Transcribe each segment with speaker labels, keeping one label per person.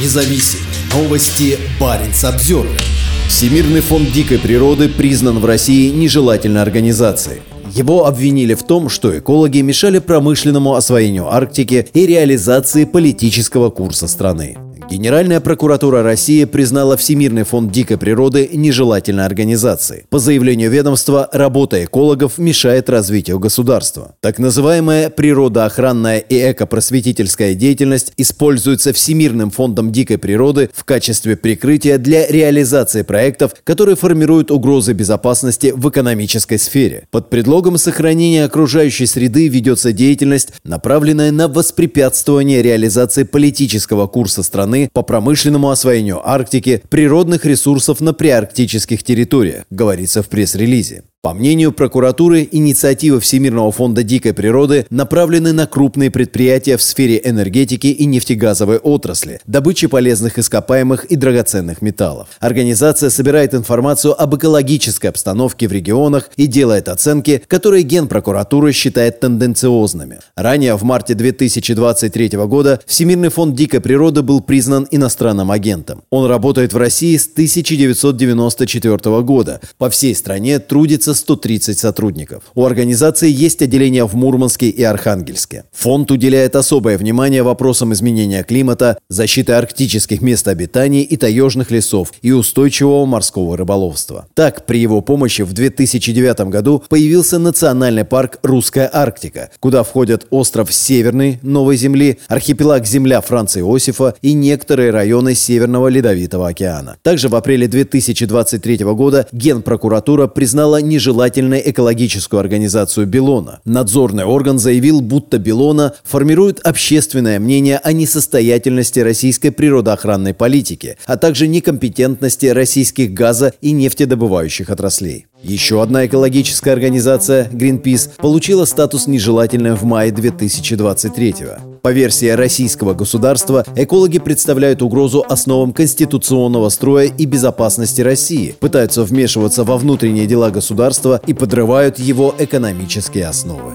Speaker 1: независим. Новости Баренц Обзервер.
Speaker 2: Всемирный фонд дикой природы признан в России нежелательной организацией. Его обвинили в том, что экологи мешали промышленному освоению Арктики и реализации политического курса страны. Генеральная прокуратура России признала Всемирный фонд дикой природы нежелательной организацией. По заявлению ведомства, работа экологов мешает развитию государства. Так называемая природоохранная и экопросветительская деятельность используется Всемирным фондом дикой природы в качестве прикрытия для реализации проектов, которые формируют угрозы безопасности в экономической сфере. Под предлогом сохранения окружающей среды ведется деятельность, направленная на воспрепятствование реализации политического курса страны страны по промышленному освоению Арктики, природных ресурсов на приарктических территориях, говорится в пресс-релизе. По мнению прокуратуры, инициативы Всемирного фонда дикой природы направлены на крупные предприятия в сфере энергетики и нефтегазовой отрасли, добычи полезных ископаемых и драгоценных металлов. Организация собирает информацию об экологической обстановке в регионах и делает оценки, которые Генпрокуратура считает тенденциозными. Ранее, в марте 2023 года, Всемирный фонд дикой природы был признан иностранным агентом. Он работает в России с 1994 года. По всей стране трудится 130 сотрудников. У организации есть отделения в Мурманске и Архангельске. Фонд уделяет особое внимание вопросам изменения климата, защиты арктических мест обитания и таежных лесов и устойчивого морского рыболовства. Так, при его помощи в 2009 году появился национальный парк «Русская Арктика», куда входят остров Северный Новой Земли, архипелаг Земля Франца Иосифа и некоторые районы Северного Ледовитого океана. Также в апреле 2023 года Генпрокуратура признала нежелательным нежелательной экологическую организацию Белона. Надзорный орган заявил, будто Белона формирует общественное мнение о несостоятельности российской природоохранной политики, а также некомпетентности российских газа- и нефтедобывающих отраслей. Еще одна экологическая организация, Greenpeace, получила статус нежелательной в мае 2023 -го. По версии российского государства, экологи представляют угрозу основам конституционного строя и безопасности России, пытаются вмешиваться во внутренние дела государства и подрывают его экономические основы.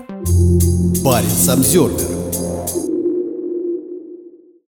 Speaker 1: Парень Обзервер